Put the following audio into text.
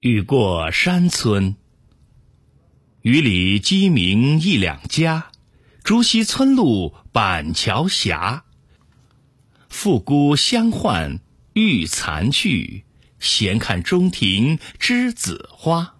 雨过山村，雨里鸡鸣一两家，竹溪村路板桥斜。复姑相唤浴残去，闲看中庭栀子花。